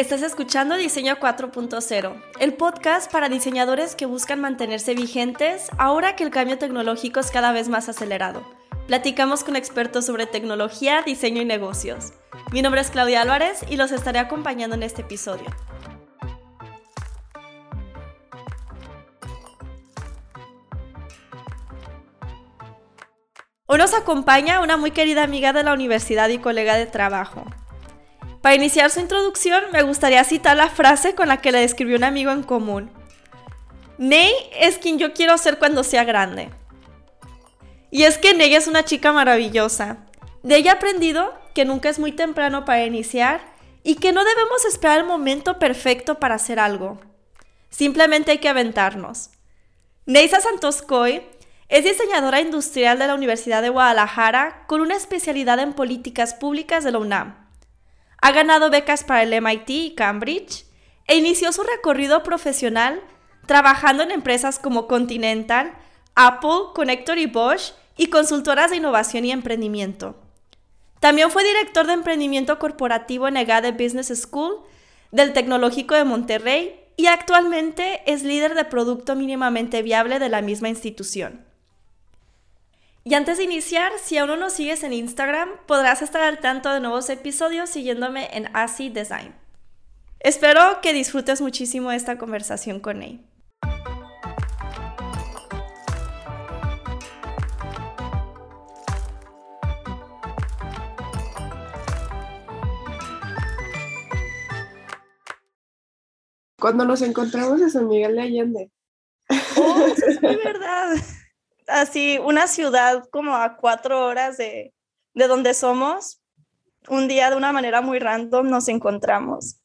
Estás escuchando Diseño 4.0, el podcast para diseñadores que buscan mantenerse vigentes ahora que el cambio tecnológico es cada vez más acelerado. Platicamos con expertos sobre tecnología, diseño y negocios. Mi nombre es Claudia Álvarez y los estaré acompañando en este episodio. Hoy nos acompaña una muy querida amiga de la universidad y colega de trabajo, para iniciar su introducción, me gustaría citar la frase con la que le describió un amigo en común. Ney es quien yo quiero ser cuando sea grande. Y es que Ney es una chica maravillosa. De ella he aprendido que nunca es muy temprano para iniciar y que no debemos esperar el momento perfecto para hacer algo. Simplemente hay que aventarnos. Neisa Santoscoy es diseñadora industrial de la Universidad de Guadalajara con una especialidad en políticas públicas de la UNAM. Ha ganado becas para el MIT y Cambridge e inició su recorrido profesional trabajando en empresas como Continental, Apple, Connector y Bosch y consultoras de innovación y emprendimiento. También fue director de emprendimiento corporativo en EGADE Business School del Tecnológico de Monterrey y actualmente es líder de producto mínimamente viable de la misma institución. Y antes de iniciar, si aún no nos sigues en Instagram, podrás estar al tanto de nuevos episodios siguiéndome en ASI Design. Espero que disfrutes muchísimo esta conversación con él. Cuando nos encontramos en San Miguel de Allende. Oh, es verdad así una ciudad como a cuatro horas de, de donde somos, un día de una manera muy random nos encontramos.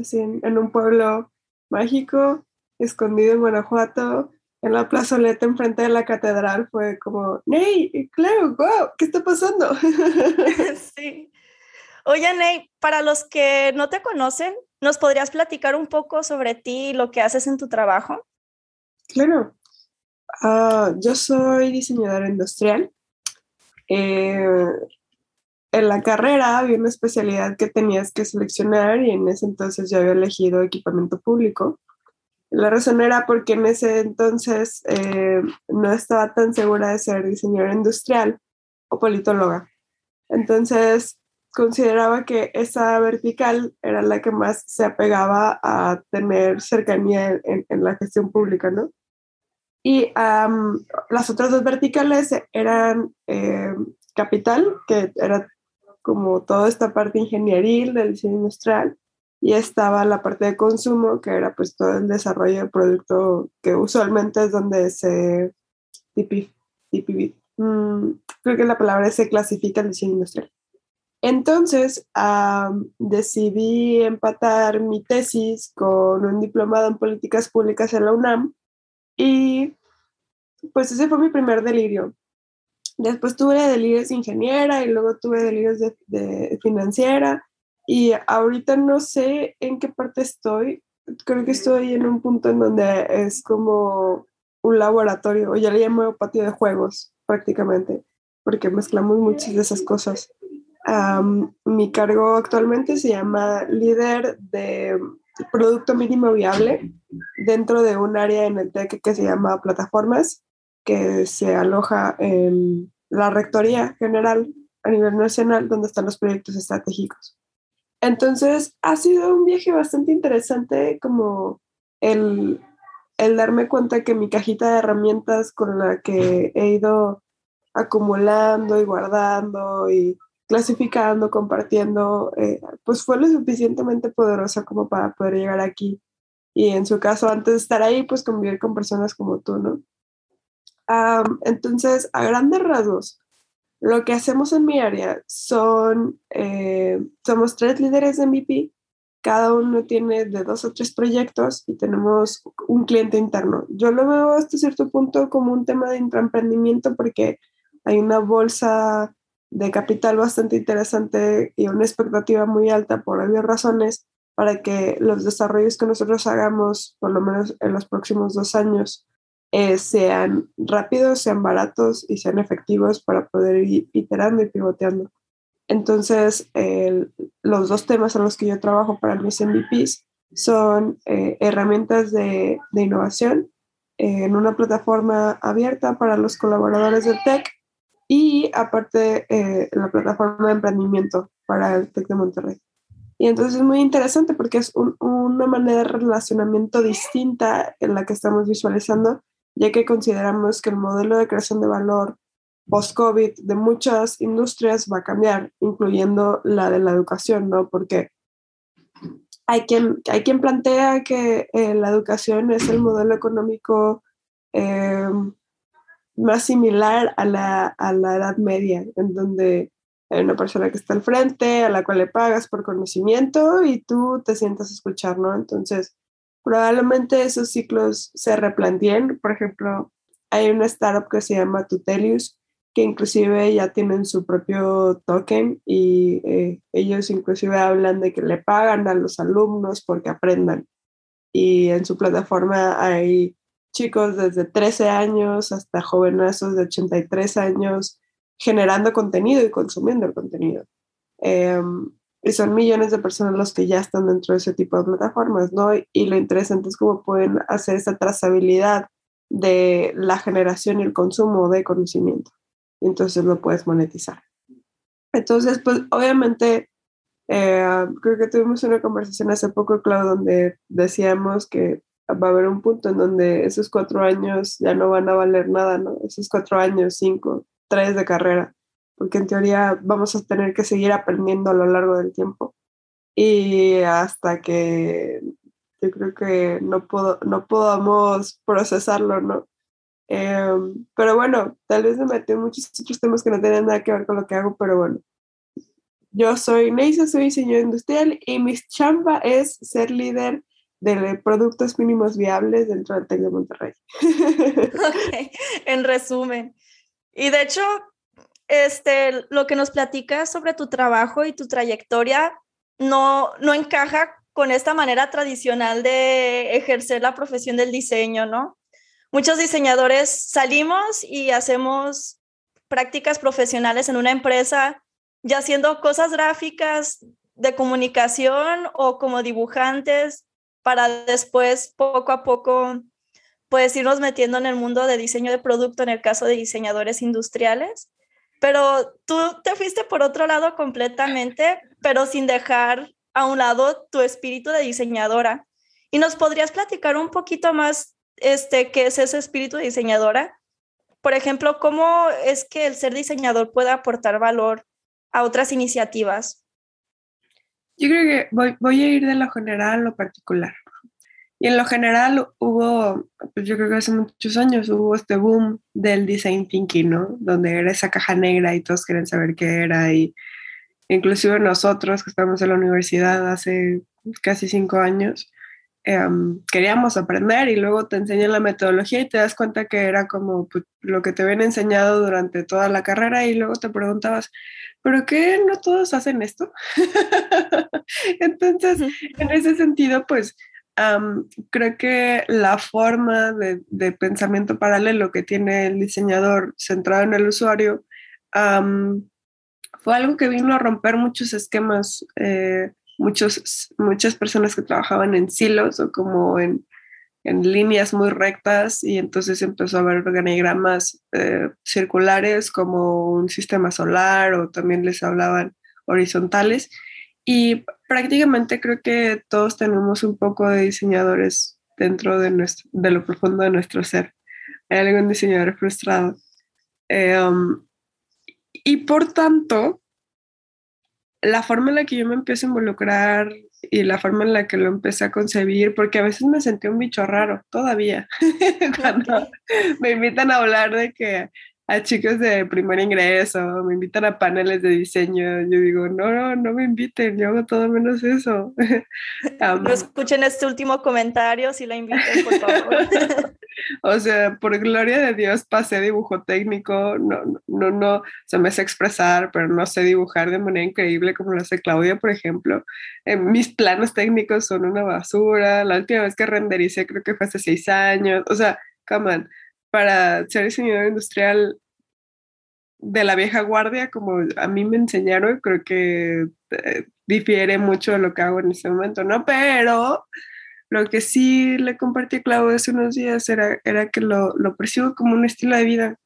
Así, en, un pueblo mágico, escondido en Guanajuato, en la plazoleta enfrente de la catedral, fue como, Ney, claro, wow, ¿qué está pasando? sí. Oye, Ney, para los que no te conocen, ¿nos podrías platicar un poco sobre ti y lo que haces en tu trabajo? Claro, Ah, yo soy diseñadora industrial. Eh, en la carrera había una especialidad que tenías que seleccionar y en ese entonces yo había elegido equipamiento público. La razón era porque en ese entonces eh, no estaba tan segura de ser diseñadora industrial o politóloga. Entonces consideraba que esa vertical era la que más se apegaba a tener cercanía en, en la gestión pública, ¿no? Y las otras dos verticales eran eh, capital, que era como toda esta parte ingenieril del diseño industrial, y estaba la parte de consumo, que era pues todo el desarrollo del producto, que usualmente es donde se mm, creo que la palabra se clasifica el diseño industrial. Entonces decidí empatar mi tesis con un diplomado en políticas públicas en la UNAM y pues ese fue mi primer delirio. Después tuve delirios de ingeniera y luego tuve delirios de, financiera y ahorita no sé en qué parte estoy. Creo que estoy en un punto en donde es como un laboratorio, o ya le llamo patio de juegos prácticamente, porque mezclamos muchas de esas cosas. mi cargo actualmente se llama líder de producto mínimo viable dentro de un área en el TEC que se llama plataformas, que se aloja en la Rectoría General a nivel nacional, donde están los proyectos estratégicos. Entonces, ha sido un viaje bastante interesante como el, el darme cuenta que mi cajita de herramientas con la que he ido acumulando y guardando y clasificando, compartiendo, eh, pues fue lo suficientemente poderosa como para poder llegar aquí. Y en su caso, antes de estar ahí, pues convivir con personas como tú, ¿no? entonces, a grandes rasgos, lo que hacemos en mi área son, eh, somos tres líderes de MVP, cada uno tiene de dos o tres proyectos y tenemos un cliente interno. Yo lo veo hasta cierto punto como un tema de intraemprendimiento porque hay una bolsa de capital bastante interesante y una expectativa muy alta por obvias razones para que los desarrollos que nosotros hagamos, por lo menos en los próximos dos años, eh, sean rápidos, sean baratos y sean efectivos para poder ir iterando y pivoteando. Entonces, los dos temas en los que yo trabajo para mis MVPs son eh, herramientas de, de innovación en una plataforma abierta para los colaboradores del TEC y aparte eh, la plataforma de emprendimiento para el TEC de Monterrey. Y entonces es muy interesante porque es una manera de relacionamiento distinta en la que estamos visualizando, ya que consideramos que el modelo de creación de valor post-COVID de muchas industrias va a cambiar, incluyendo la de la educación, ¿no? Porque hay quien, hay quien plantea que eh, la educación es el modelo económico eh, más similar a la, a la Edad Media, en donde hay una persona que está al frente, a la cual le pagas por conocimiento y tú te sientas a escuchar, ¿no? Entonces, probablemente esos ciclos se replanteen. Por ejemplo, hay una startup que se llama Tutelius, que inclusive ya tienen su propio token y eh, ellos inclusive hablan de que le pagan a los alumnos porque aprendan. Y en su plataforma hay chicos desde 13 años hasta jovenazos de 83 años generando contenido y consumiendo el contenido. Em, y son millones de personas los que ya están dentro de ese tipo de plataformas, ¿no? Y lo interesante es cómo pueden hacer esa trazabilidad de la generación y el consumo de conocimiento entonces lo puedes monetizar. Entonces, pues obviamente, eh, creo que tuvimos una conversación hace poco, Clau, donde decíamos que va a haber un punto en donde esos cuatro años ya no van a valer nada, ¿no? Esos cuatro años, cinco, tres de carrera, porque en teoría vamos a tener que seguir aprendiendo a lo largo del tiempo. Y hasta que yo creo que no, puedo, no podamos procesarlo, ¿no? Em, pero bueno, tal vez me metí en muchos otros temas que no tienen nada que ver con lo que hago, pero bueno. Yo soy Neisa, soy diseñador industrial y mi chamba es ser líder de productos mínimos viables dentro del TEC de Monterrey. Okay. En resumen. Y de hecho, este, lo que nos platicas sobre tu trabajo y tu trayectoria no, no encaja con esta manera tradicional de ejercer la profesión del diseño, ¿no? muchos diseñadores salimos y hacemos prácticas profesionales en una empresa, ya haciendo cosas gráficas de comunicación o como dibujantes para después poco a poco pues irnos metiendo en el mundo de diseño de producto en el caso de diseñadores industriales. Pero tú te fuiste por otro lado completamente, pero sin dejar a un lado tu espíritu de diseñadora. ¿Y nos podrías platicar un poquito más este, qué es ese espíritu de diseñadora. Por ejemplo, ¿cómo es que el ser diseñador puede aportar valor a otras iniciativas? Yo creo que voy, voy a ir de lo general a lo particular. Y en lo general hubo, pues yo creo que hace muchos años hubo este boom del design thinking, ¿no? Donde era esa caja negra y todos querían saber qué era. Y inclusive nosotros que estamos en la universidad hace casi cinco años, Em, queríamos aprender y luego te enseñan la metodología y te das cuenta que era como pues, lo que te habían enseñado durante toda la carrera y luego te preguntabas, ¿pero qué no todos hacen esto? Entonces, en ese sentido, pues creo que la forma de, pensamiento paralelo que tiene el diseñador centrado en el usuario fue algo que vino a romper muchos esquemas. Eh, muchos, muchas personas que trabajaban en silos o como en, en líneas muy rectas y entonces empezó a haber organigramas eh, circulares como un sistema solar o también les hablaban horizontales y prácticamente creo que todos tenemos un poco de diseñadores dentro de, nuestro, de lo profundo de nuestro ser. Hay algún diseñador frustrado. Eh, um, y por tanto, la forma en la que yo me empiezo a involucrar y la forma en la que lo empecé a concebir, porque a veces me sentí un bicho raro todavía, cuando me invitan a hablar de que a chicos de primer ingreso, me invitan a paneles de diseño, yo digo, no, no, no me inviten, yo hago todo menos eso. no escuchen este último comentario, si la inviten, por favor. o sea, por gloria de Dios pasé dibujo técnico, no, no, no, o sea, me sé expresar, pero no sé dibujar de manera increíble como lo hace Claudia, por ejemplo. Eh, mis planos técnicos son una basura, la última vez que rendericé creo que fue hace seis años, o sea, come on, para ser diseñador industrial de la vieja guardia, como a mí me enseñaron, creo que eh, difiere mucho de lo que hago en este momento, ¿no? Pero lo que sí le compartí a Clau hace unos días era, era que lo, lo percibo como un estilo de vida.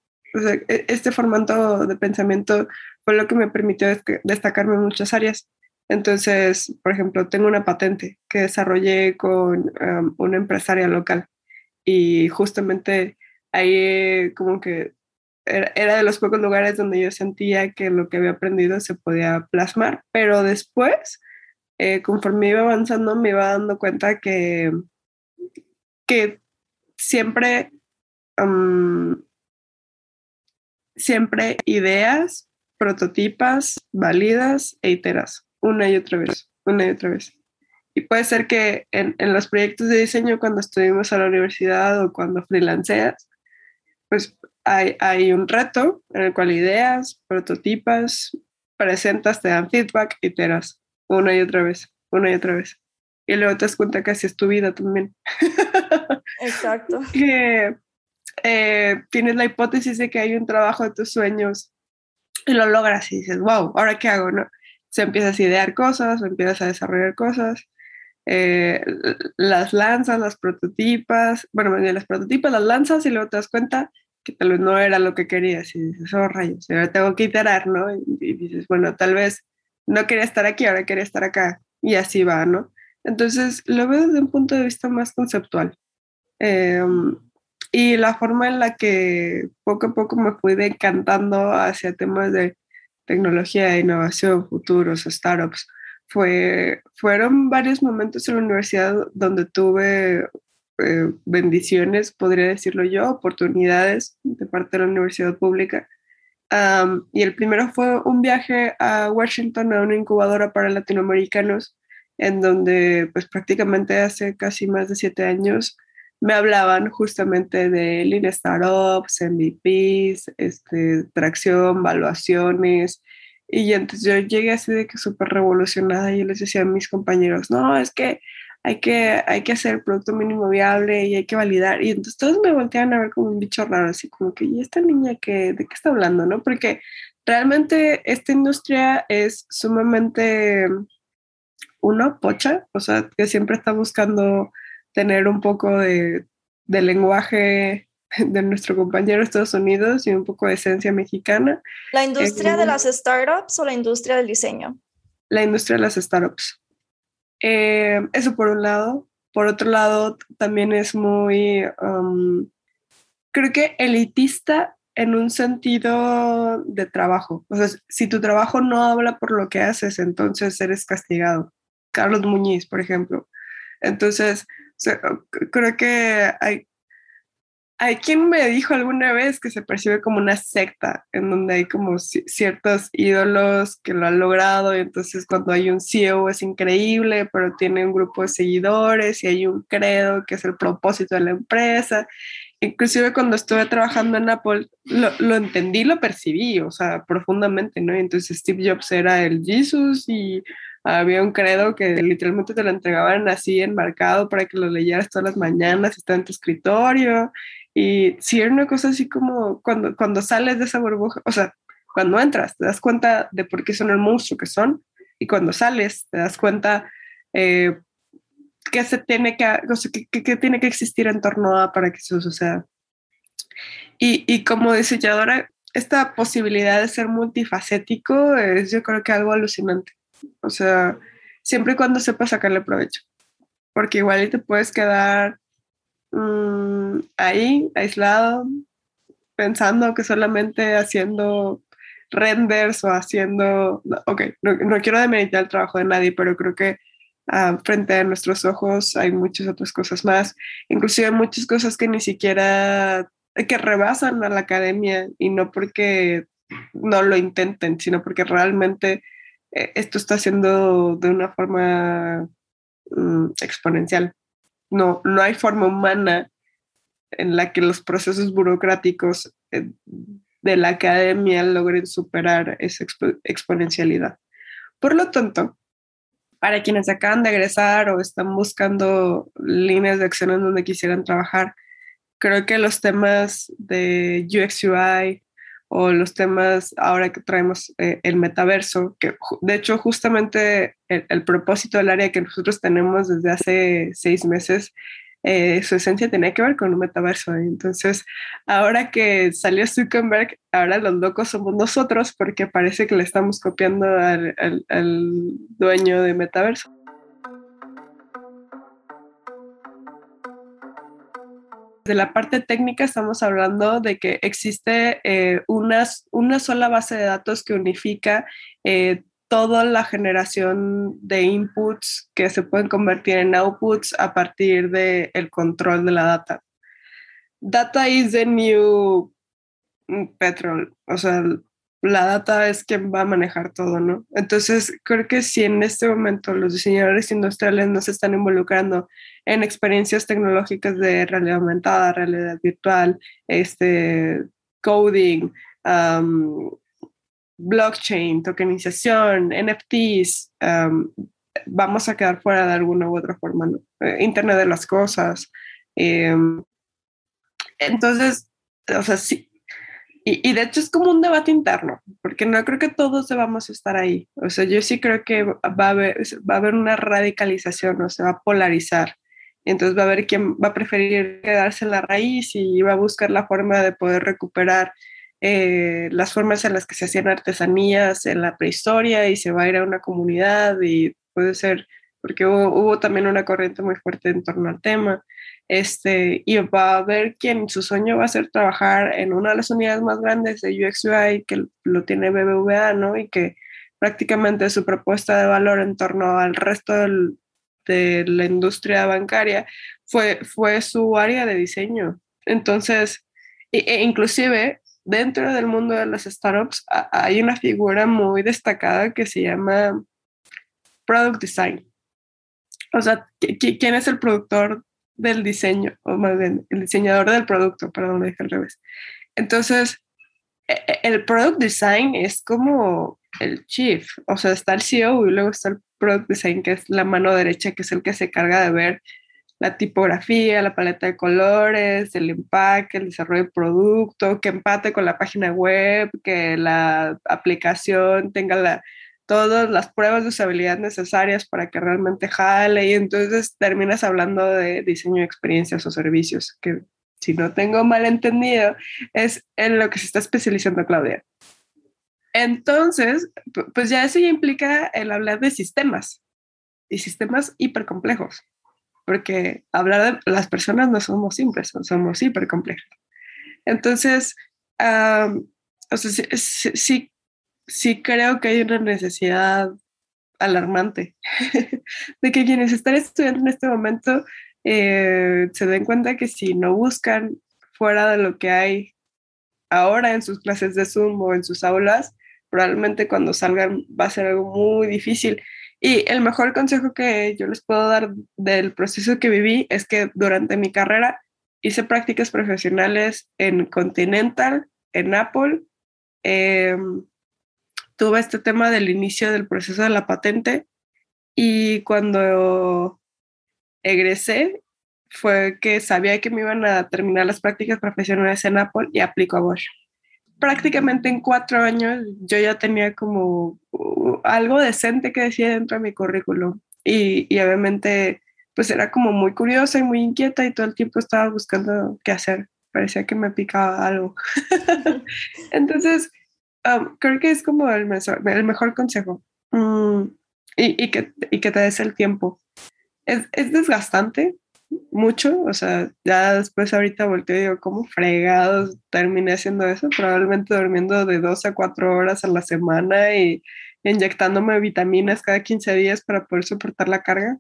E, este formato de pensamiento fue lo que me permitió destacarme en muchas áreas. Entonces, por ejemplo, tengo una patente que desarrollé con um, una empresaria local y justamente ahí como que era, de los pocos lugares donde yo sentía que lo que había aprendido se podía plasmar, pero después, eh, conforme iba avanzando, me iba dando cuenta que, que siempre, siempre ideas, prototipas, válidas e iteras, una y otra vez, una y otra vez. Y puede ser que en, en los proyectos de diseño, cuando estuvimos a la universidad o cuando freelanceas, pues hay, un reto en el cual ideas, prototipas, presentas, te dan feedback, iteras una y otra vez, una y otra vez. Y luego te das cuenta que así es tu vida también. Exacto. que eh, tienes la hipótesis de que hay un trabajo de tus sueños y lo logras y dices, wow, ¿ahora qué hago? ¿no? Se empiezas a idear cosas o empiezas a desarrollar cosas. Eh, las lanzas, las prototipas, bueno, las prototipas las lanzas y luego te das cuenta que tal vez no era lo que querías y dices, oh rayos, ahora tengo que iterar, ¿no? Y, dices, bueno, tal vez no quería estar aquí, ahora quería estar acá y así va, ¿no? Entonces lo veo desde un punto de vista más conceptual. Em, y la forma en la que poco a poco me fui decantando hacia temas de tecnología, innovación, futuros, startups, fue, fueron varios momentos en la universidad donde tuve eh, bendiciones, podría decirlo yo, oportunidades de parte de la universidad pública. y el primero fue un viaje a Washington a una incubadora para latinoamericanos, en donde pues prácticamente hace casi más de siete años me hablaban justamente de Lean Startups, MVPs, este, tracción, valuaciones, y entonces yo llegué así de que súper revolucionada y yo les decía a mis compañeros, no, es que hay que, hay que hacer el producto mínimo viable y hay que validar. Y entonces todos me voltean a ver como un bicho raro, así como que, ¿y esta niña que, de qué está hablando? ¿no? Porque realmente esta industria es sumamente, uno, pocha, o sea, que siempre está buscando tener un poco de, de lenguaje de nuestro compañero de Estados Unidos y un poco de esencia mexicana. ¿La industria de las startups o la industria del diseño? La industria de las startups. Eh, eso por un lado. Por otro lado, también es muy, um, creo que elitista en un sentido de trabajo. O sea, si tu trabajo no habla por lo que haces, entonces eres castigado. Carlos Muñiz, por ejemplo. Entonces, creo que hay, hay quien me dijo alguna vez que se percibe como una secta, en donde hay como ciertos ídolos que lo han logrado, y entonces cuando hay un CEO es increíble, pero tiene un grupo de seguidores y hay un credo que es el propósito de la empresa. Inclusive cuando estuve trabajando en Apple, lo, lo entendí, lo percibí, o sea, profundamente, ¿no? entonces Steve Jobs era el Jesus y había un credo que literalmente te lo entregaban así enmarcado para que lo leyeras todas las mañanas, está en tu escritorio y si era una cosa así como cuando, cuando sales de esa burbuja, o sea, cuando entras, te das cuenta de por qué son el monstruo que son, y cuando sales, te das cuenta eh, qué se tiene que, o sea, qué, tiene que existir en torno a para que eso suceda. Y, y como diseñadora, esta posibilidad de ser multifacético es yo creo que algo alucinante. O sea, siempre y cuando sepas sacarle provecho. Porque igual te puedes quedar Mm, ahí, aislado, pensando que solamente haciendo renders o haciendo, ok, no, quiero demeritar el trabajo de nadie, pero creo que ah, frente a nuestros ojos hay muchas otras cosas más, inclusive muchas cosas que ni siquiera, que rebasan a la academia y no porque no lo intenten, sino porque realmente eh, esto está haciendo de una forma mm, exponencial no, no hay forma humana en la que los procesos burocráticos eh, de la academia logren superar esa exponencialidad. Por lo tanto, para quienes acaban de egresar o están buscando líneas de acción en donde quisieran trabajar, creo que los temas de UX UI o los temas ahora que traemos eh, el metaverso, que de hecho justamente el, propósito del área que nosotros tenemos desde hace seis meses eh, su esencia tenía que ver con un metaverso. Entonces, ahora que salió Zuckerberg, ahora los locos somos nosotros porque parece que le estamos copiando al, al dueño de metaverso. De la parte técnica estamos hablando de que existe eh, una, sola base de datos que unifica eh, toda la generación de inputs que se pueden convertir en outputs a partir del el control de la data. Data is the new petrol, o sea, la data es quien va a manejar todo, ¿no? Entonces, creo que si en este momento los diseñadores industriales no se están involucrando en experiencias tecnológicas de realidad aumentada, realidad virtual, este, coding, blockchain, tokenización, NFTs, vamos a quedar fuera de alguna u otra forma, eh, Internet de las cosas. Em, entonces, o sea, sí. Y, de hecho es como un debate interno, porque no creo que todos debamos estar ahí. O sea, yo sí creo que va a haber, va a haber una radicalización, o se va a polarizar. Entonces va a haber quien va a preferir quedarse en la raíz y va a buscar la forma de poder recuperar eh, las formas en las que se hacían artesanías en la prehistoria y se va a ir a una comunidad y puede ser, porque hubo, también una corriente muy fuerte en torno al tema, este, y va a haber quien su sueño va a ser trabajar en una de las unidades más grandes de UX UI que lo tiene BBVA, ¿no? Y que prácticamente su propuesta de valor en torno al resto de la industria bancaria fue, fue su área de diseño. Entonces, e inclusive dentro del mundo de las startups hay una figura muy destacada que se llama Product Design. O sea, ¿quién es el productor del diseño? O más bien, el diseñador del producto, perdón, lo dije al revés. Entonces, e, e, el Product Design es como el chief, o sea, está el CEO y luego está el Product Design, que es la mano derecha, que es el que se carga de ver la tipografía, la paleta de colores, el empaque, el desarrollo del producto, que empate con la página web, que la aplicación tenga la, todas las pruebas de usabilidad necesarias para que realmente jale y entonces terminas hablando de diseño de experiencias o servicios, que si no tengo mal entendido es en lo que se está especializando Claudia. Entonces, pues ya eso ya implica el hablar de sistemas y sistemas hipercomplejos porque hablar de las personas no somos simples, somos hiper complejos. Entonces, o sea, sí, sí, creo que hay una necesidad alarmante de que quienes están estudiando en este momento eh, se den cuenta que si no buscan fuera de lo que hay ahora en sus clases de Zoom o en sus aulas, probablemente cuando salgan va a ser algo muy difícil. Y el mejor consejo que yo les puedo dar del proceso que viví es que durante mi carrera hice prácticas profesionales en Continental, en Apple. Em, tuve este tema del inicio del proceso de la patente y cuando egresé fue que sabía que me iban a terminar las prácticas profesionales en Apple y aplico a Bosch prácticamente en cuatro años yo ya tenía como uh, algo decente que decía dentro de mi currículum y, y, obviamente pues era como muy curiosa y muy inquieta y todo el tiempo estaba buscando qué hacer. Parecía que me picaba algo. Entonces, um, creo que es como el mejor, el mejor consejo mm, y, y, que, y que te des el tiempo. Es, es desgastante, mucho, o sea, ya después ahorita volteo y digo, ¿cómo fregados terminé haciendo eso? Probablemente durmiendo de 2 a 4 horas a la semana y inyectándome vitaminas cada 15 días para poder soportar la carga.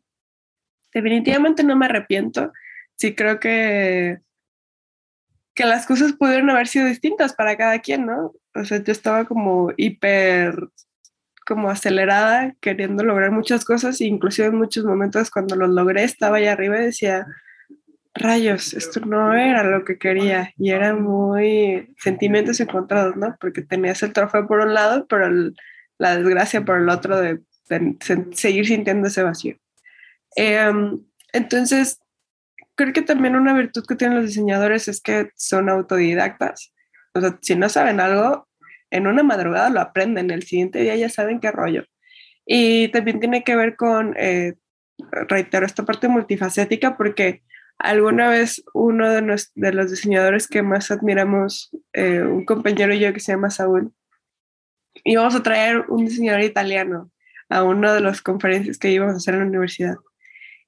Definitivamente no me arrepiento, sí creo que, que las cosas pudieron haber sido distintas para cada quien, ¿no? O sea, yo estaba como hiper como acelerada, queriendo lograr muchas cosas, e inclusive en muchos momentos cuando lo logré estaba allá arriba y decía, rayos, esto no era lo que quería y eran muy sentimientos encontrados, ¿no? Porque tenías el trofeo por un lado, pero la desgracia por el otro de, seguir sintiendo ese vacío. Em, entonces, creo que también una virtud que tienen los diseñadores es que son autodidactas. O sea, si no saben algo, en una madrugada lo aprenden, el siguiente día ya saben qué rollo. Y también tiene que ver con, eh, reitero, esta parte multifacética, porque alguna vez uno de, los, diseñadores que más admiramos, eh, un compañero y yo que se llama Saúl, íbamos a traer un diseñador italiano a una de las conferencias que íbamos a hacer en la universidad.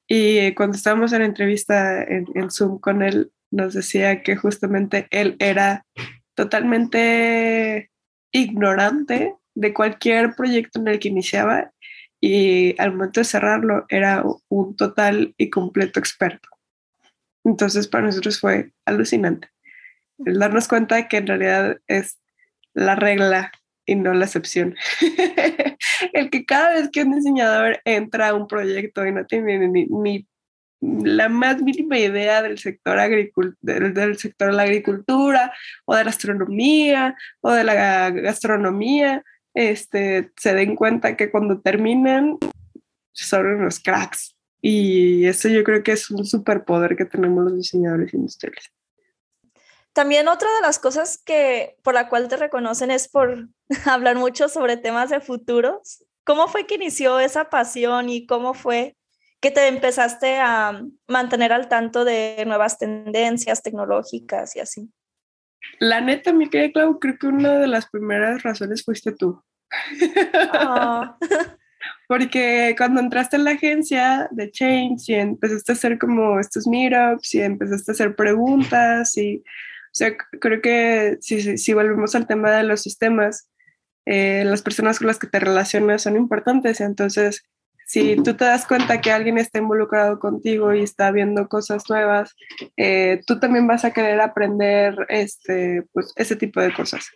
Y cuando estábamos en entrevista en, en Zoom con él, nos decía que justamente él era totalmente ignorante de cualquier proyecto en el que iniciaba y al momento de cerrarlo era un total y completo experto. Entonces para nosotros fue alucinante el darnos cuenta de que en realidad es la regla y no la excepción. el que cada vez que un diseñador entra a un proyecto y no tiene ni, la más mínima idea del sector, del, del, sector de la agricultura o de la astronomía o de la gastronomía, este, se den cuenta que cuando terminan son unos cracks. Y eso yo creo que es un superpoder que tenemos los diseñadores industriales. También otra de las cosas que por la cual te reconocen es por hablar mucho sobre temas de futuros. ¿Cómo fue que inició esa pasión y cómo fue que te empezaste a mantener al tanto de nuevas tendencias tecnológicas y así? La neta, mi querida Clau, creo que una de las primeras razones fuiste tú. Ah. Porque cuando entraste en la agencia de Change y empezaste a hacer como estos meetups y empezaste a hacer preguntas y sea, creo que si, si, volvemos al tema de los sistemas, eh, las personas con las que te relacionas son importantes. Entonces, si tú te das cuenta que alguien está involucrado contigo y está viendo cosas nuevas, eh, tú también vas a querer aprender este, pues, ese tipo de cosas.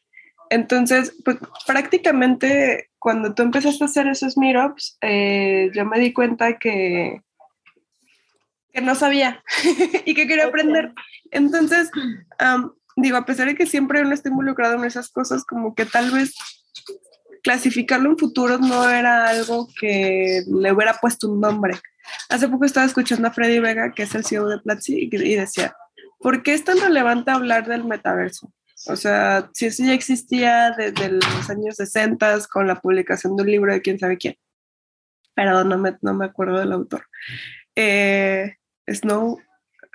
Entonces, pues prácticamente cuando tú empezaste a hacer esos meetups, eh, yo me di cuenta que, que no sabía y que quería aprender. Entonces, digo, a pesar de que siempre uno está involucrado en esas cosas, como que tal vez clasificarlo en futuro no era algo que le hubiera puesto un nombre. Hace poco estaba escuchando a Freddy Vega, que es el CEO de Platzi, y decía, ¿por qué es tan relevante hablar del metaverso? O sea, si eso ya existía desde los años 60 con la publicación de un libro de quién sabe quién. Perdón, no me, no me acuerdo del autor. Eh, Snow,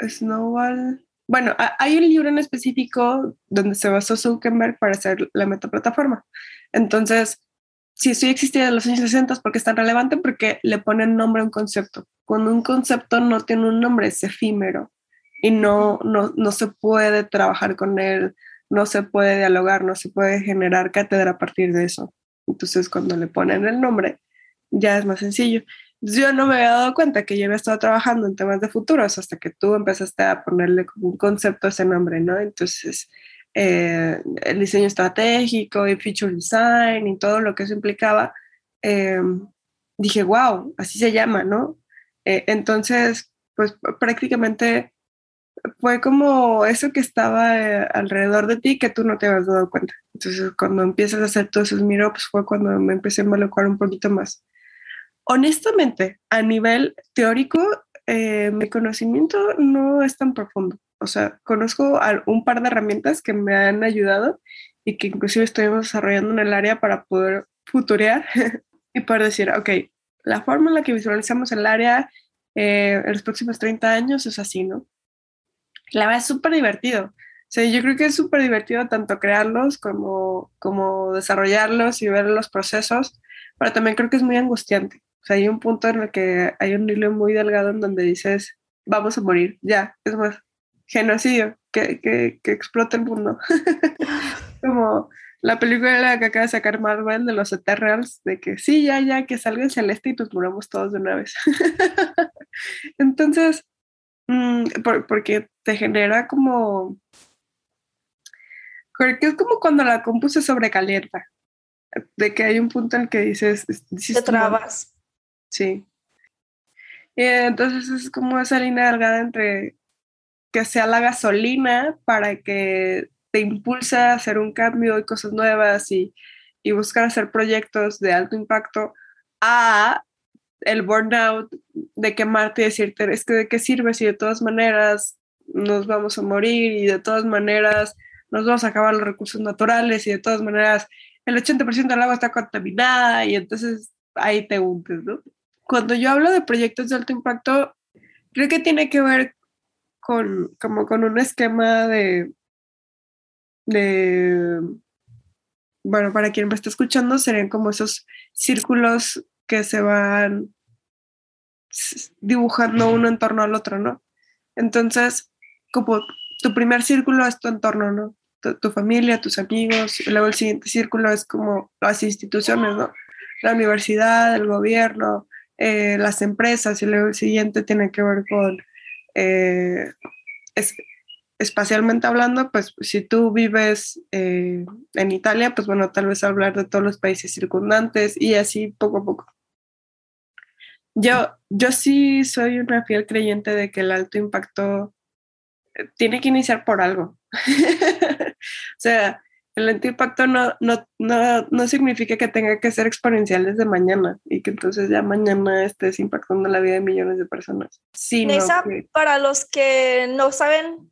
Snowball. Bueno, hay un libro en específico donde se basó Zuckerberg para hacer la metaplataforma. Entonces, si ya existía de los años 60, ¿por qué es tan relevante? Porque le ponen nombre a un concepto. Cuando un concepto no tiene un nombre, es efímero y no, no, no se puede trabajar con él, no se puede dialogar, no se puede generar cátedra a partir de eso. Entonces, cuando le ponen el nombre, ya es más sencillo yo no me había dado cuenta que yo había estado trabajando en temas de futuros hasta que tú empezaste a ponerle como un concepto a ese nombre, ¿no? Entonces, eh, el diseño estratégico y feature design y todo lo que eso implicaba, eh, dije, wow, así se llama, ¿no? Eh, entonces, pues prácticamente fue como eso que estaba alrededor de ti que tú no te habías dado cuenta. Entonces, cuando empiezas a hacer todos esos pues fue cuando me empecé a involucrar un poquito más. Honestamente, a nivel teórico, eh, mi conocimiento no es tan profundo. O sea, conozco un par de herramientas que me han ayudado y que inclusive estoy desarrollando en el área para poder futurear y poder decir, ok, la forma en la que visualizamos el área eh, en los próximos 30 años es así, ¿no? La verdad es súper divertido. O sea, yo creo que es súper divertido tanto crearlos como, como desarrollarlos y ver los procesos, pero también creo que es muy angustiante sea, hay un punto en el que hay un hilo muy delgado en donde dices, vamos a morir, ya, es más, genocidio, que, que, que explote el mundo. Como la película que acaba de sacar Marvel de los Eternals, de que sí, ya, ya, que salga el celeste y nos muramos todos de una vez. Entonces, mm, porque te genera como... Creo que es como cuando la compu se sobrecalienta, de que hay un punto en el que dices... Te trabas. Sí. Y entonces es como esa línea delgada entre que sea la gasolina para que te impulse a hacer un cambio y cosas nuevas y, y buscar hacer proyectos de alto impacto a el burnout de quemarte y decirte, es que de qué sirve si de todas maneras nos vamos a morir y de todas maneras nos vamos a acabar los recursos naturales y de todas maneras el 80% del agua está contaminada y entonces ahí te hundes, ¿no? Cuando yo hablo de proyectos de alto impacto, creo que tiene que ver con, como con un esquema de, de, bueno, para quien me está escuchando, serían como esos círculos que se van dibujando uno en torno al otro, ¿no? Entonces, como tu primer círculo es tu entorno, ¿no? Tu, familia, tus amigos, y luego el siguiente círculo es como las instituciones, ¿no? La universidad, el gobierno, eh, las empresas, y luego el siguiente tiene que ver con, eh, espacialmente hablando, pues si tú vives eh, en Italia, pues bueno, tal vez hablar de todos los países circundantes y así poco a poco. Yo, yo sí soy una fiel creyente de que el alto impacto tiene que iniciar por algo. o sea, el alto impacto no, no, no, no, significa que tenga que ser exponencial desde mañana y que entonces ya mañana estés impactando la vida de millones de personas. Sí, para los que no saben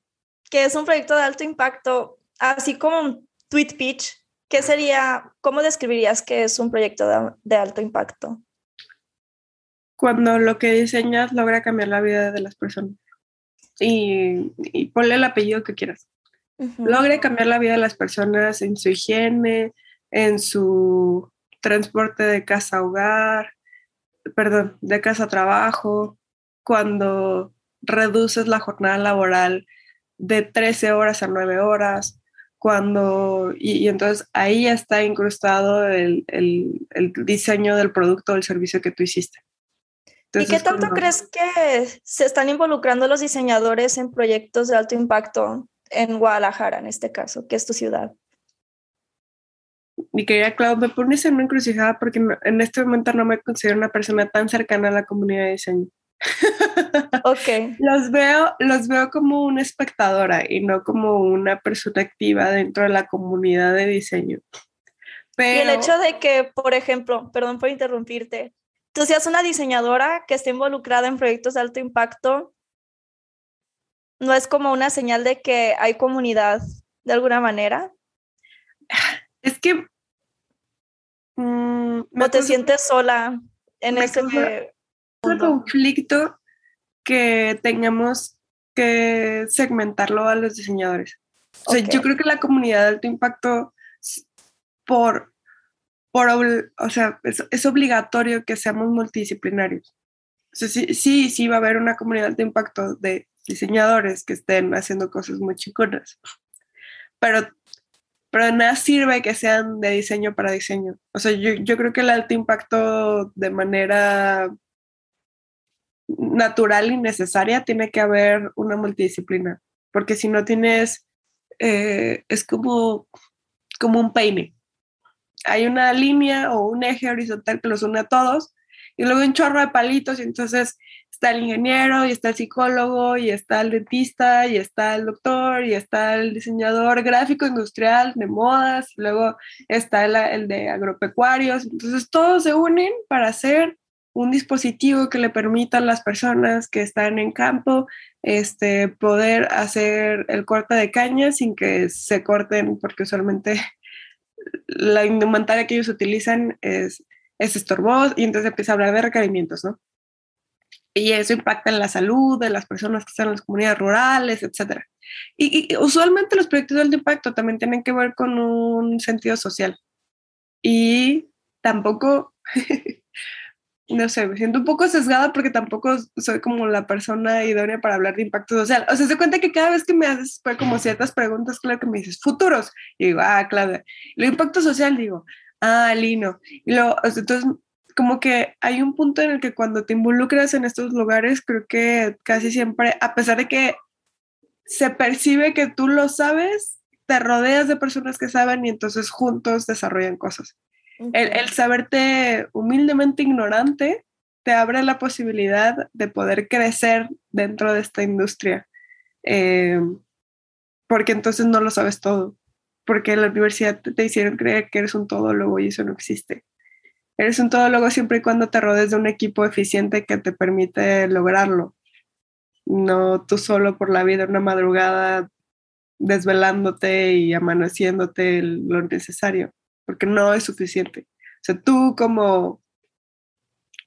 qué es un proyecto de alto impacto, así como un tweet pitch, ¿qué sería, cómo describirías que es un proyecto de, de alto impacto? cuando lo que diseñas logra cambiar la vida de las personas. Y, ponle el apellido que quieras. Logre cambiar la vida de las personas en su higiene, en su transporte de casa a hogar, perdón, de casa a trabajo, cuando reduces la jornada laboral de 13 horas a 9 horas, cuando, y, entonces ahí está incrustado el, el, el diseño del producto o el servicio que tú hiciste. ¿Y qué tanto crees que se están involucrando los diseñadores en proyectos de alto impacto en Guadalajara, en este caso, que es tu ciudad? Mi querida Clau, me pones en una encrucijada porque en este momento no me considero una persona tan cercana a la comunidad de diseño. Ok. los, veo, los veo como una espectadora y no como una persona activa dentro de la comunidad de diseño. Y el hecho de que, por ejemplo, perdón por interrumpirte, tú seas una diseñadora que esté involucrada en proyectos de alto impacto, no es como una señal de que hay comunidad de alguna manera. Es que... Mm, ¿O te sientes sola en ese conflicto que tengamos que segmentarlo a los diseñadores. O sea, yo creo que la comunidad de alto impacto, por o sea, es, obligatorio que seamos multidisciplinarios. sí, sí, sí va a haber una comunidad de impacto de diseñadores que estén haciendo cosas muy chiconas, pero, pero nada sirve que sean de diseño para diseño. O sea, yo, yo creo que el alto impacto de manera natural y necesaria tiene que haber una multidisciplina, porque si no tienes, eh, es como, como un peine hay una línea o un eje horizontal que los une a todos y luego un chorro de palitos y entonces está el ingeniero y está el psicólogo y está el dentista y está el doctor y está el diseñador gráfico industrial de modas, y luego está el, el de agropecuarios, entonces todos se unen para hacer un dispositivo que le permita a las personas que están en campo este, poder hacer el corte de caña sin que se corten, porque usualmente la indumentaria que ellos utilizan es, es estorbosa y entonces empieza a hablar de requerimientos, ¿no? Y eso impacta en la salud de las personas que están en las comunidades rurales, etc. Y, usualmente los proyectos de alto impacto también tienen que ver con un sentido social. Y tampoco no sé, me siento un poco sesgada porque tampoco soy como la persona idónea para hablar de impacto social. O sea, se cuenta que cada vez que me haces pues, como ciertas preguntas, claro que me dices futuros, y digo, ah, claro. el impacto social, digo, ah, lino. Y luego, entonces, como que hay un punto en el que cuando te involucras en estos lugares, creo que casi siempre, a pesar de que se percibe que tú lo sabes, te rodeas de personas que saben y entonces juntos desarrollan cosas. El, saberte humildemente ignorante te abre la posibilidad de poder crecer dentro de esta industria. eh, porque entonces no lo sabes todo, porque en la universidad te, hicieron creer que eres un todólogo y eso no existe. Eres un todólogo siempre y cuando te rodees de un equipo eficiente que te permite lograrlo. No tú solo por la vida una madrugada desvelándote y amaneciéndote lo necesario, porque no es suficiente. O sea, tú como,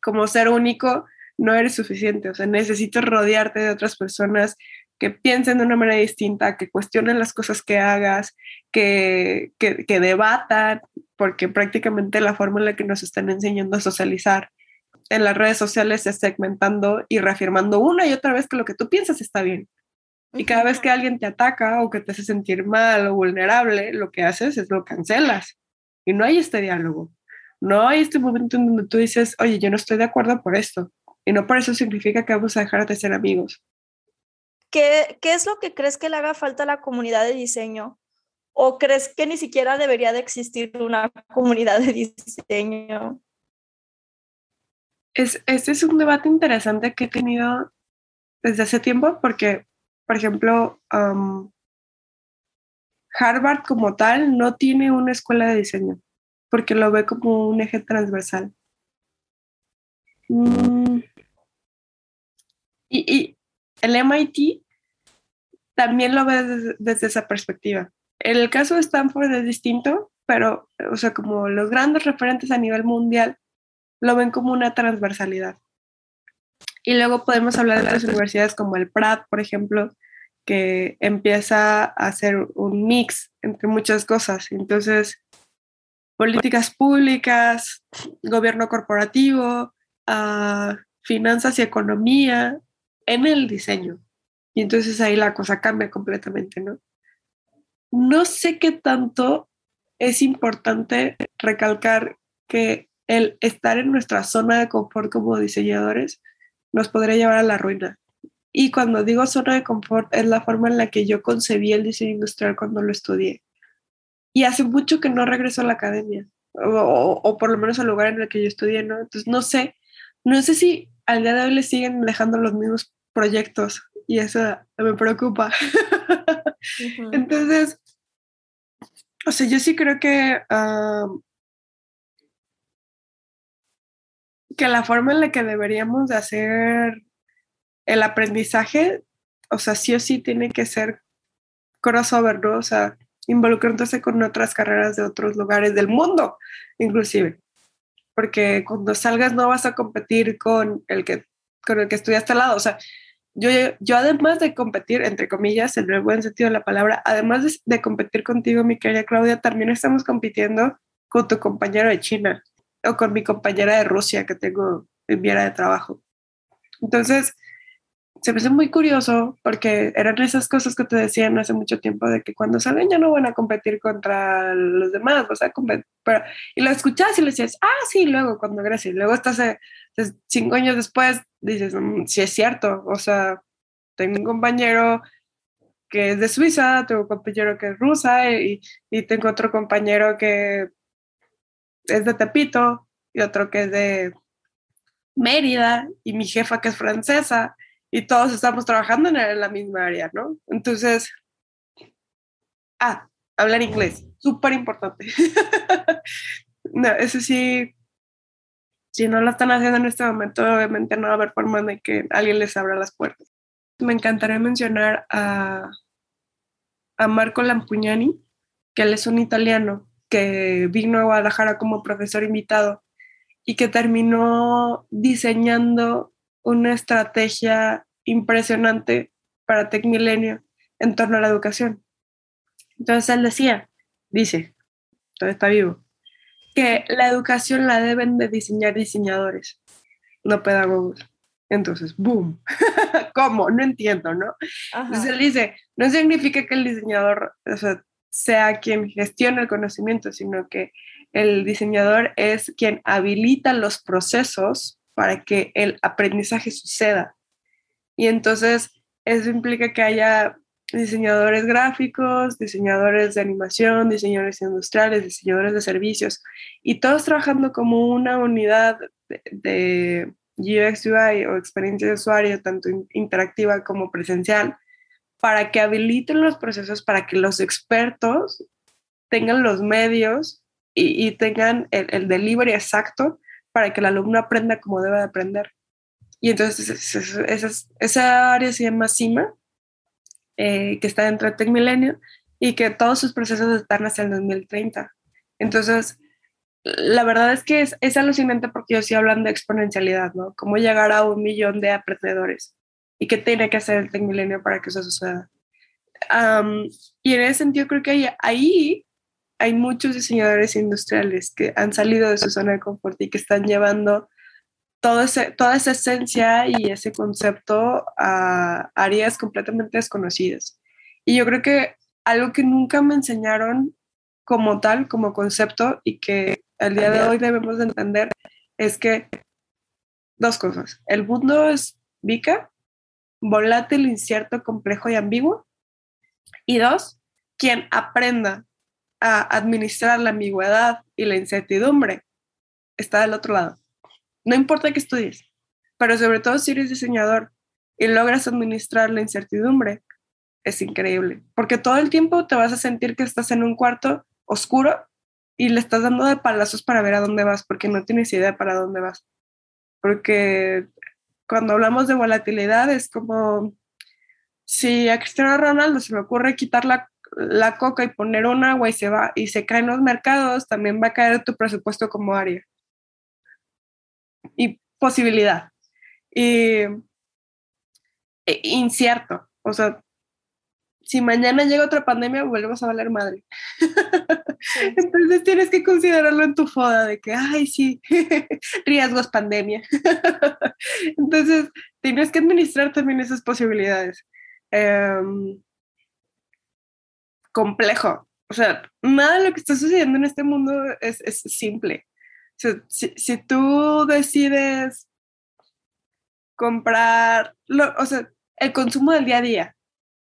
como ser único no eres suficiente. O sea, necesitas rodearte de otras personas que piensen de una manera distinta, que cuestionen las cosas que hagas, que, que, debatan, porque prácticamente la forma en la que nos están enseñando a socializar en las redes sociales es segmentando y reafirmando una y otra vez que lo que tú piensas está bien. Y cada vez que alguien te ataca o que te hace sentir mal o vulnerable, lo que haces es lo cancelas. Y no hay este diálogo. No hay este momento en donde tú dices, oye, yo no estoy de acuerdo por esto. Y no por eso significa que vamos a dejar de ser amigos. ¿Qué, ¿Qué es lo que crees que le haga falta a la comunidad de diseño? ¿O crees que ni siquiera debería de existir una comunidad de diseño? Es, este es un debate interesante que he tenido desde hace tiempo porque, por ejemplo, Harvard como tal no tiene una escuela de diseño porque lo ve como un eje transversal. Mm. Y, y, el MIT también lo ve desde, esa perspectiva. El caso de Stanford es distinto, pero, o sea, como los grandes referentes a nivel mundial lo ven como una transversalidad. Y luego podemos hablar de las universidades como el Pratt, por ejemplo, que empieza a hacer un mix entre muchas cosas. Entonces, políticas públicas, gobierno corporativo, uh, finanzas y economía en el diseño. Y entonces ahí la cosa cambia completamente, ¿no? No sé qué tanto es importante recalcar que el estar en nuestra zona de confort como diseñadores nos podría llevar a la ruina. Y cuando digo zona de confort es la forma en la que yo concebí el diseño industrial cuando lo estudié. Y hace mucho que no regreso a la academia, o, o, por lo menos al lugar en el que yo estudié, ¿no? Entonces no sé, no sé si al día de hoy le siguen dejando los mismos proyectos y eso me preocupa. Entonces, o sea, yo sí creo que, que la forma en la que deberíamos de hacer el aprendizaje, o sea, sí o sí tiene que ser crossover, ¿no? O sea, involucrándose con otras carreras de otros lugares del mundo, inclusive. Porque cuando salgas no vas a competir con el que, con el que estudiaste al lado. O sea, yo, yo además de competir, entre comillas, en el buen sentido de la palabra, además de, competir contigo, mi querida Claudia, también estamos compitiendo con tu compañero de China o con mi compañera de Rusia que tengo en mi de trabajo. Entonces, se me hace muy curioso porque eran esas cosas que te decían hace mucho tiempo de que cuando salen ya no van a competir contra los demás, o sea, pero, y lo escuchas y le decías, ah, sí, luego cuando y luego estás eh, cinco años después, dices, mm, sí es cierto, o sea, tengo un compañero que es de Suiza, tengo un compañero que es rusa y, y tengo otro compañero que es de Tepito y otro que es de Mérida y mi jefa que es francesa y todos estamos trabajando en la misma área, ¿no? Entonces, ah, hablar inglés, súper importante. no, eso sí, si no lo están haciendo en este momento, obviamente no va a haber forma de que alguien les abra las puertas. Me encantaría mencionar a, a Marco Lampugnani, que él es un italiano que vino a Guadalajara como profesor invitado y que terminó diseñando una estrategia impresionante para Tech Milenio en torno a la educación. Entonces él decía, dice, todavía está vivo, que la educación la deben de diseñar diseñadores, no pedagogos. Entonces, boom, ¿cómo? No entiendo, ¿no? Entonces él dice, no significa que el diseñador sea quien gestiona el conocimiento, sino que el diseñador es quien habilita los procesos para que el aprendizaje suceda. Y entonces eso implica que haya diseñadores gráficos, diseñadores de animación, diseñadores industriales, diseñadores de servicios, y todos trabajando como una unidad de, UX UI o experiencia de usuario, tanto interactiva como presencial, para que habiliten los procesos, para que los expertos tengan los medios y, tengan el, el, delivery exacto para que el alumno aprenda como debe de aprender. Y entonces esa, esa área se llama CIMA, eh, que está dentro de TecMilenio, y que todos sus procesos están hacia el 2030. Entonces, la verdad es que es, es alucinante porque yo estoy hablando de exponencialidad, ¿no? Cómo llegar a un millón de aprendedores y qué tiene que hacer el TecMilenio para que eso suceda. y en ese sentido creo que ahí, ahí hay muchos diseñadores industriales que han salido de su zona de confort y que están llevando todo ese, toda esa esencia y ese concepto a áreas completamente desconocidas. Y yo creo que algo que nunca me enseñaron como tal, como concepto, y que al día de hoy debemos de entender, es que dos cosas. El mundo es vica, volátil, incierto, complejo y ambiguo. Y dos, quien aprenda a administrar la ambigüedad y la incertidumbre está del otro lado. No importa que estudies, pero sobre todo si eres diseñador y logras administrar la incertidumbre, es increíble, porque todo el tiempo te vas a sentir que estás en un cuarto oscuro y le estás dando de palazos para ver a dónde vas, porque no tienes idea para dónde vas. Porque cuando hablamos de volatilidad es como si a Cristiano Ronaldo se le ocurre quitar la la coca y poner un agua y se va y se caen los mercados, también va a caer tu presupuesto como área. Y posibilidad. Y, e, incierto. O sea, si mañana llega otra pandemia, volvemos a valer madre. Entonces tienes que considerarlo en tu foda de que, ay, sí, riesgos pandemia. Entonces tienes que administrar también esas posibilidades. Um, complejo. O sea, nada de lo que está sucediendo en este mundo es, es simple. Si, si, tú decides comprar, lo, o sea, el consumo del día a día,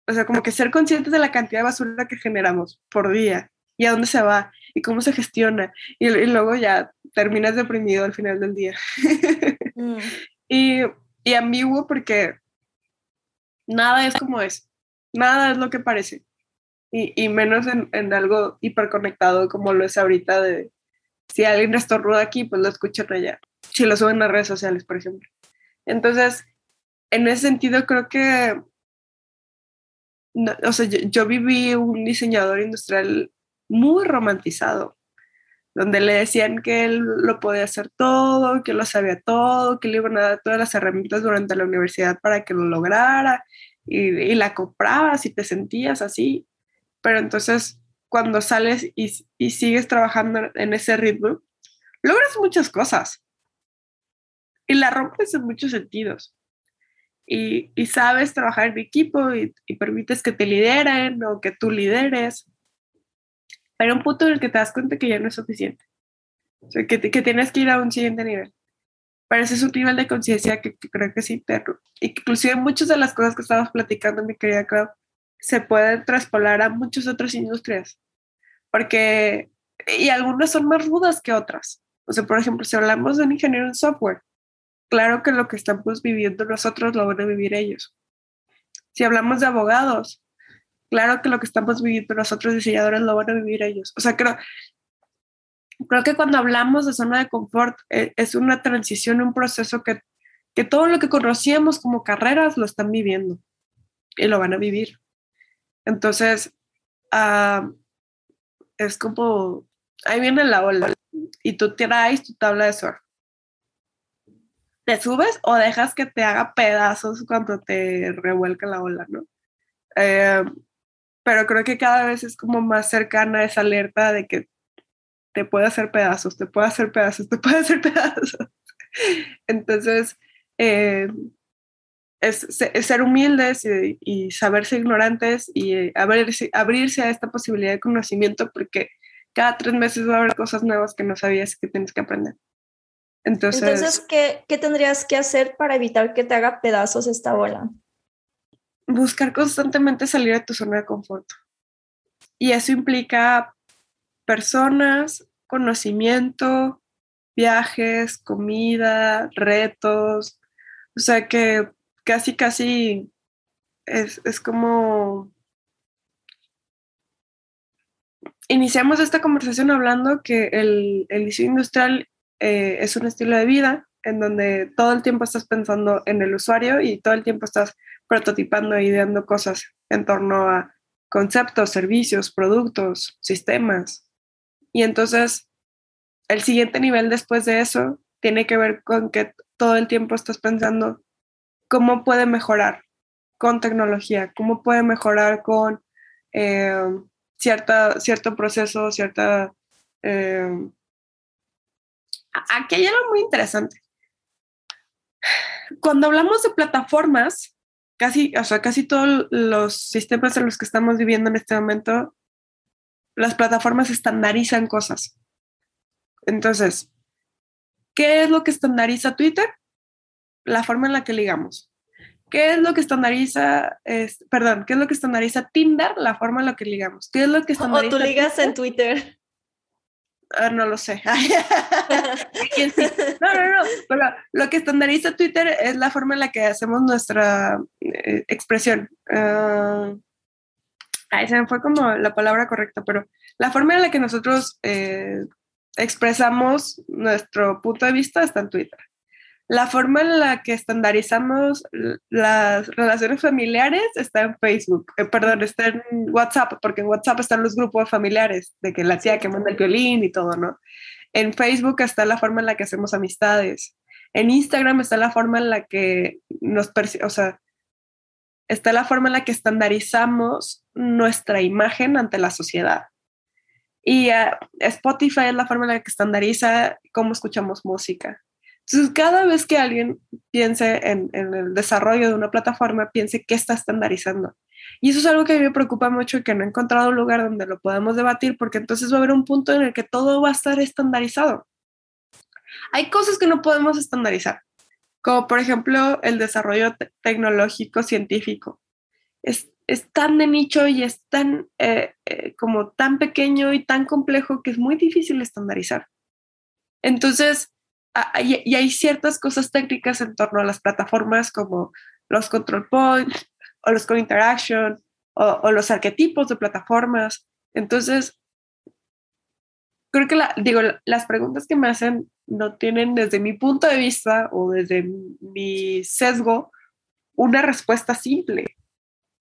o sea, como que ser conscientes de la cantidad de basura que generamos por día y a dónde se va y cómo se gestiona y, y luego ya terminas deprimido al final del día. mm. y, y ambiguo porque nada es como es, nada es lo que parece y, menos en, en, algo hiperconectado como lo es ahorita de si alguien estornuda aquí, pues lo escuchan allá. Si lo suben a redes sociales, por ejemplo. Entonces, en ese sentido, creo que, o sea, yo, viví un diseñador industrial muy romantizado, donde le decían que él lo podía hacer todo, que lo sabía todo, que le iban a dar todas las herramientas durante la universidad para que lo lograra, y, y la comprabas y te sentías así pero entonces cuando sales y, y sigues trabajando en ese ritmo, logras muchas cosas y la rompes en muchos sentidos. Y, y sabes trabajar en equipo y, y, permites que te lideren o que tú lideres. Pero un punto en el que te das cuenta que ya no es suficiente. O sea, que, que tienes que ir a un siguiente nivel. Pero ese es un nivel de conciencia que, que, creo que es interno. Inclusive muchas de las cosas que estabas platicando, mi querida Clau, se pueden traspolar a muchas otras industrias, porque, y algunas son más rudas que otras. O sea, por ejemplo, si hablamos de un ingeniero en software, claro que lo que estamos viviendo nosotros lo van a vivir ellos. Si hablamos de abogados, claro que lo que estamos viviendo nosotros diseñadores lo van a vivir ellos. O sea, creo, creo que cuando hablamos de zona de confort eh, es una transición, un proceso que, que todo lo que conocíamos como carreras lo están viviendo y lo van a vivir. Entonces, uh, es como, ahí viene la ola y tú traes tu tabla de surf. ¿Te subes o dejas que te haga pedazos cuando te revuelca la ola, no? Eh, pero creo que cada vez es como más cercana esa alerta de que te puede hacer pedazos, te puede hacer pedazos, te puede hacer pedazos. Entonces, eh, es, ser humildes y, saberse ignorantes y eh, abrirse, abrirse, a esta posibilidad de conocimiento porque cada tres meses va a haber cosas nuevas que no sabías que tienes que aprender. Entonces, Entonces ¿qué, ¿qué tendrías que hacer para evitar que te haga pedazos esta bola? Buscar constantemente salir de tu zona de confort. Y eso implica personas, conocimiento, viajes, comida, retos. O sea que casi, casi es, es como... Iniciamos esta conversación hablando que el, el diseño industrial eh, es un estilo de vida en donde todo el tiempo estás pensando en el usuario y todo el tiempo estás prototipando y ideando cosas en torno a conceptos, servicios, productos, sistemas. Y entonces el siguiente nivel después de eso tiene que ver con que todo el tiempo estás pensando cómo puede mejorar con tecnología, cómo puede mejorar con eh, cierta, cierto proceso, cierta... Eh, aquí hay algo muy interesante. Cuando hablamos de plataformas, casi, o sea, casi todos los sistemas en los que estamos viviendo en este momento, las plataformas estandarizan cosas. Entonces, ¿qué es lo que estandariza Twitter? La forma en la que ligamos. ¿Qué es lo que estandariza, perdón, qué es lo que estandariza Tinder? La forma en la que ligamos. ¿Qué es lo que estandariza? O tú ligas en Twitter. Ah, no lo sé. no, no, no. Pero lo que estandariza Twitter es la forma en la que hacemos nuestra eh, expresión. Uh, ahí se me fue como la palabra correcta, pero la forma en la que nosotros eh, expresamos nuestro punto de vista está en Twitter. La forma en la que estandarizamos las relaciones familiares está en Facebook, eh, perdón, está en WhatsApp, porque en WhatsApp están los grupos familiares, de que la tía que manda el violín y todo, ¿no? En Facebook está la forma en la que hacemos amistades. En Instagram está la forma en la que nos, o sea, está la forma en la que estandarizamos nuestra imagen ante la sociedad. Y uh, Spotify es la forma en la que estandariza cómo escuchamos música. Entonces, cada vez que alguien piense en, el desarrollo de una plataforma, piense qué está estandarizando. Y eso es algo que a mí me preocupa mucho y que no he encontrado un lugar donde lo podamos debatir, porque entonces va a haber un punto en el que todo va a estar estandarizado. Hay cosas que no podemos estandarizar, como por ejemplo el desarrollo tecnológico científico. Es, es, tan de nicho y es tan eh, eh, como tan pequeño y tan complejo que es muy difícil estandarizar. Entonces, y hay ciertas cosas técnicas en torno a las plataformas como los control points o los call interaction o, los arquetipos de plataformas. Entonces, creo que digo, las preguntas que me hacen no tienen desde mi punto de vista o desde mi sesgo una respuesta simple.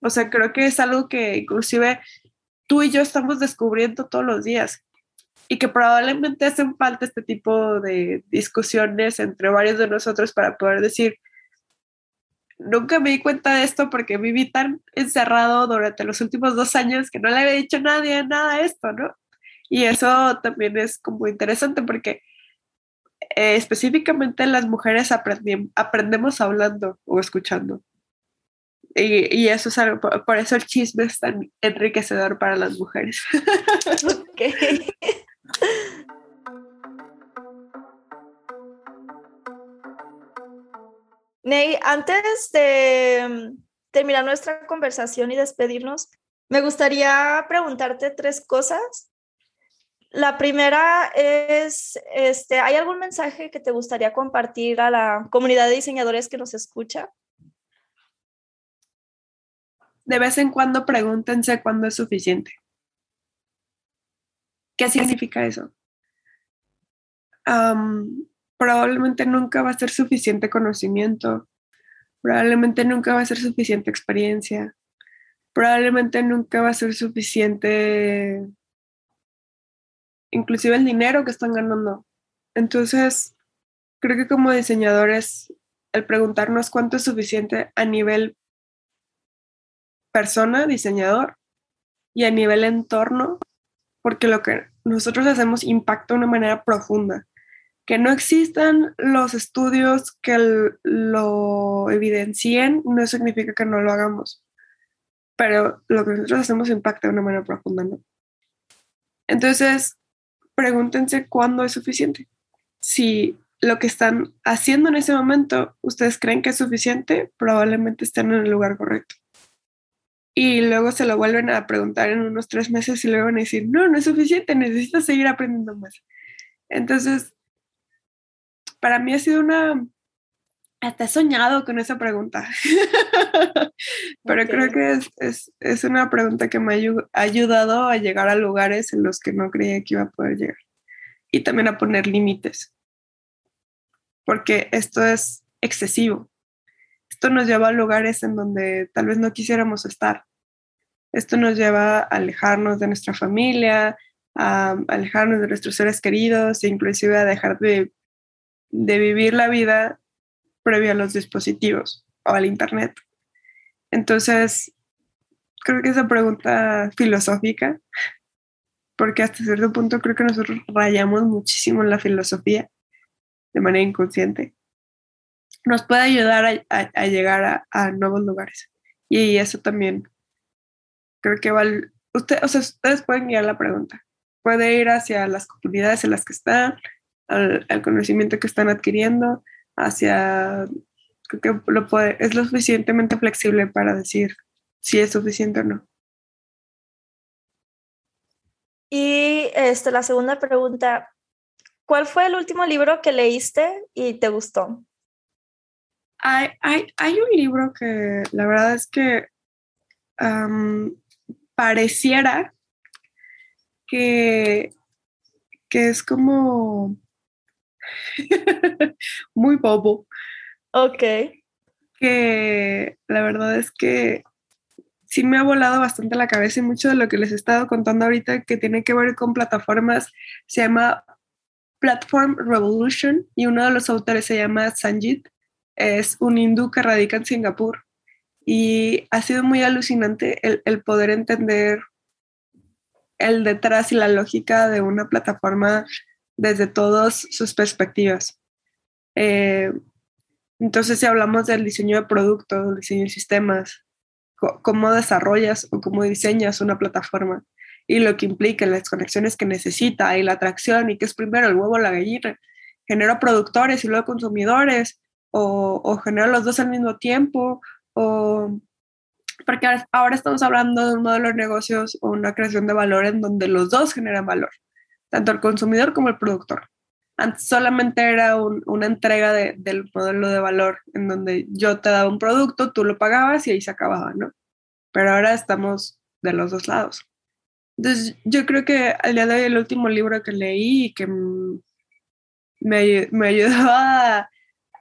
O sea, creo que es algo que inclusive tú y yo estamos descubriendo todos los días y que probablemente hacen falta este tipo de discusiones entre varios de nosotros para poder decir, nunca me di cuenta de esto porque viví tan encerrado durante los últimos dos años que no le había dicho a nadie nada de esto, ¿no? Y eso también es como interesante porque eh, específicamente las mujeres aprendemos hablando o escuchando. Y, y, eso es algo, por, por, eso el chisme es tan enriquecedor para las mujeres. Okay. Ney, antes de mm, terminar nuestra conversación y despedirnos, me gustaría preguntarte tres cosas. La primera es, este, ¿hay algún mensaje que te gustaría compartir a la comunidad de diseñadores que nos escucha? De vez en cuando pregúntense cuándo es suficiente. ¿Qué significa eso? Probablemente nunca va a ser suficiente conocimiento, probablemente nunca va a ser suficiente experiencia, probablemente nunca va a ser suficiente inclusive el dinero que están ganando. Entonces, creo que como diseñadores, el preguntarnos cuánto es suficiente a nivel persona, diseñador, y a nivel entorno, porque lo que nosotros hacemos impacta de una manera profunda. Que no existan los estudios que lo evidencien no significa que no lo hagamos, pero lo que nosotros hacemos impacta de una manera profunda, ¿no? Entonces, pregúntense cuándo es suficiente. Si lo que están haciendo en ese momento ustedes creen que es suficiente, probablemente estén en el lugar correcto y luego se lo vuelven a preguntar en unos tres meses y luego van a decir, no, no es suficiente, necesito seguir aprendiendo más. Entonces, para mí ha sido una hasta he soñado con esa pregunta. Pero creo que es, una pregunta que me ha ayudado a llegar a lugares en los que no creía que iba a poder llegar. Y también a poner límites. Porque esto es excesivo. Esto nos lleva a lugares en donde tal vez no quisiéramos estar. Esto nos lleva a alejarnos de nuestra familia, a alejarnos de nuestros seres queridos e inclusive a dejar de, de vivir la vida previo a los dispositivos o al Internet. Entonces, creo que esa pregunta filosófica, porque hasta cierto punto creo que nosotros rayamos muchísimo en la filosofía de manera inconsciente, nos puede ayudar a, llegar a, nuevos lugares. Y eso también creo que va, usted, o sea, ustedes pueden guiar la pregunta. Puede ir hacia las comunidades en las que están, al, al conocimiento que están adquiriendo, hacia, creo que lo puede, es lo suficientemente flexible para decir si es suficiente o no. Y este, la segunda pregunta, ¿cuál fue el último libro que leíste y te gustó? Hay, hay, hay un libro que la verdad es que pareciera que, que es como muy bobo. Ok. Que la verdad es que sí me ha volado bastante la cabeza y mucho de lo que les he estado contando ahorita que tiene que ver con plataformas se llama Platform Revolution y uno de los autores se llama Sanjit. Es un hindú que radica en Singapur y ha sido muy alucinante el, el poder entender el detrás y la lógica de una plataforma desde todas sus perspectivas. Eh, entonces, si hablamos del diseño de productos, diseño de sistemas, cómo desarrollas o cómo diseñas una plataforma y lo que implica las conexiones que necesita y la atracción y que es primero el huevo o la gallina. Genera productores y luego consumidores o, o genera los dos al mismo tiempo o porque ahora estamos hablando de un modelo de negocios o una creación de valor en donde los dos generan valor tanto el consumidor como el productor. Antes solamente era una entrega del modelo de valor en donde yo te daba un producto, tú lo pagabas y ahí se acababa, ¿no? Pero ahora estamos de los dos lados. Entonces, yo creo que al día de hoy el último libro que leí y que me, me ayudó a,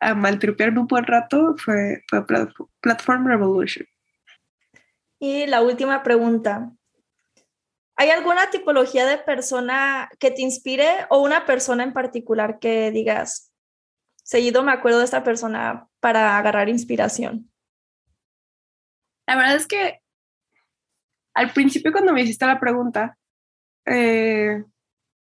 a maltripearme un buen rato fue, fue Platform Revolution. Y la última pregunta. ¿Hay alguna tipología de persona que te inspire o una persona en particular que digas, seguido me acuerdo de esta persona para agarrar inspiración? La verdad es que al principio cuando me hiciste la pregunta, eh,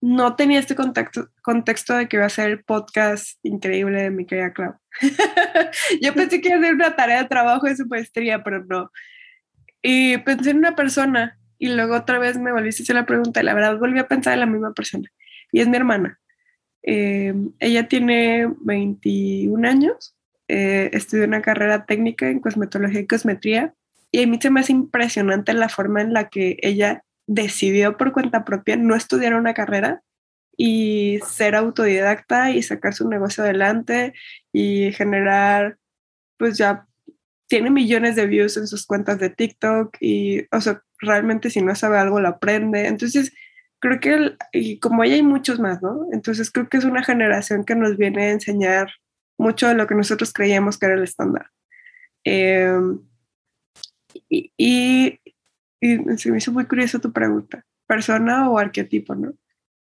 no tenía este contexto, de que iba a ser el podcast increíble de mi querida Clau. Yo pensé que iba a ser una tarea de trabajo de su maestría, pero no. Y pensé en una persona y luego otra vez me volviste a hacer la pregunta y la verdad volví a pensar en la misma persona y es mi hermana. Eh, ella tiene 21 años, eh, estudió una carrera técnica en cosmetología y cosmetría y a mí se me hace impresionante la forma en la que ella decidió por cuenta propia no estudiar una carrera y ser autodidacta y sacar su negocio adelante y generar, pues ya tiene millones de views en sus cuentas de TikTok y, o sea, realmente si no sabe algo lo aprende. Entonces, creo que, como ella hay muchos más, ¿no? Entonces, creo que es una generación que nos viene a enseñar mucho de lo que nosotros creíamos que era el estándar. Em, y, se me hizo muy curioso tu pregunta, persona o arquetipo, ¿no?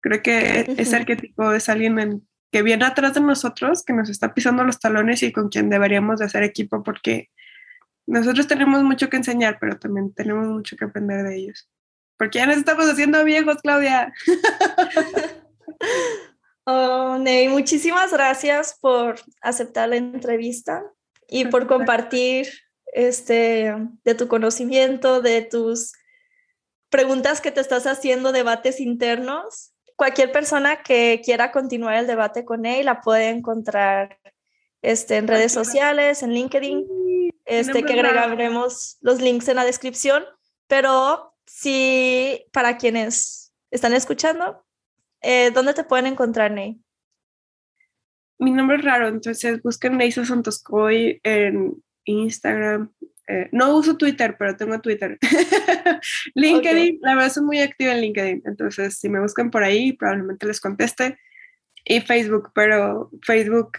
Creo que ese arquetipo es alguien que viene atrás de nosotros, que nos está pisando los talones y con quien deberíamos de hacer equipo porque nosotros tenemos mucho que enseñar, pero también tenemos mucho que aprender de ellos. Porque ya nos estamos haciendo viejos, Claudia. oh, Ney, muchísimas gracias por aceptar la entrevista y por compartir este, de tu conocimiento, de tus preguntas que te estás haciendo, debates internos. Cualquier persona que quiera continuar el debate con él la puede encontrar este, en redes sociales, en LinkedIn este, que agregaremos los links en la descripción, pero sí, para quienes están escuchando, eh, ¿dónde te pueden encontrar, Ney? mi nombre es raro, entonces busquen Neisa Santoscoy en Instagram. Eh, no uso Twitter, pero tengo Twitter. LinkedIn, la verdad soy muy activa en LinkedIn, entonces si me buscan por ahí probablemente les conteste. Y Facebook, pero Facebook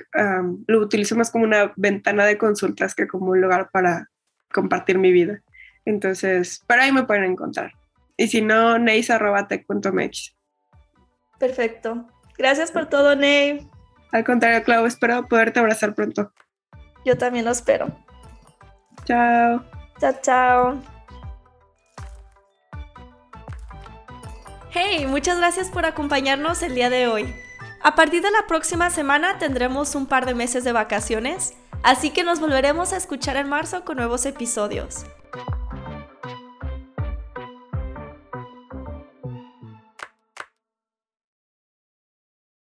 lo utilizo más como una ventana de consultas que como un lugar para compartir mi vida. Entonces, por ahí me pueden encontrar. Y si no, neis.tech.mx. Perfecto. Gracias por todo, Ney. Al contrario, Clau, espero poderte abrazar pronto. Yo también lo espero. Chao. Chao, chao. Hey, muchas gracias por acompañarnos el día de hoy. A partir de la próxima semana tendremos un par de meses de vacaciones, así que nos volveremos a escuchar en marzo con nuevos episodios.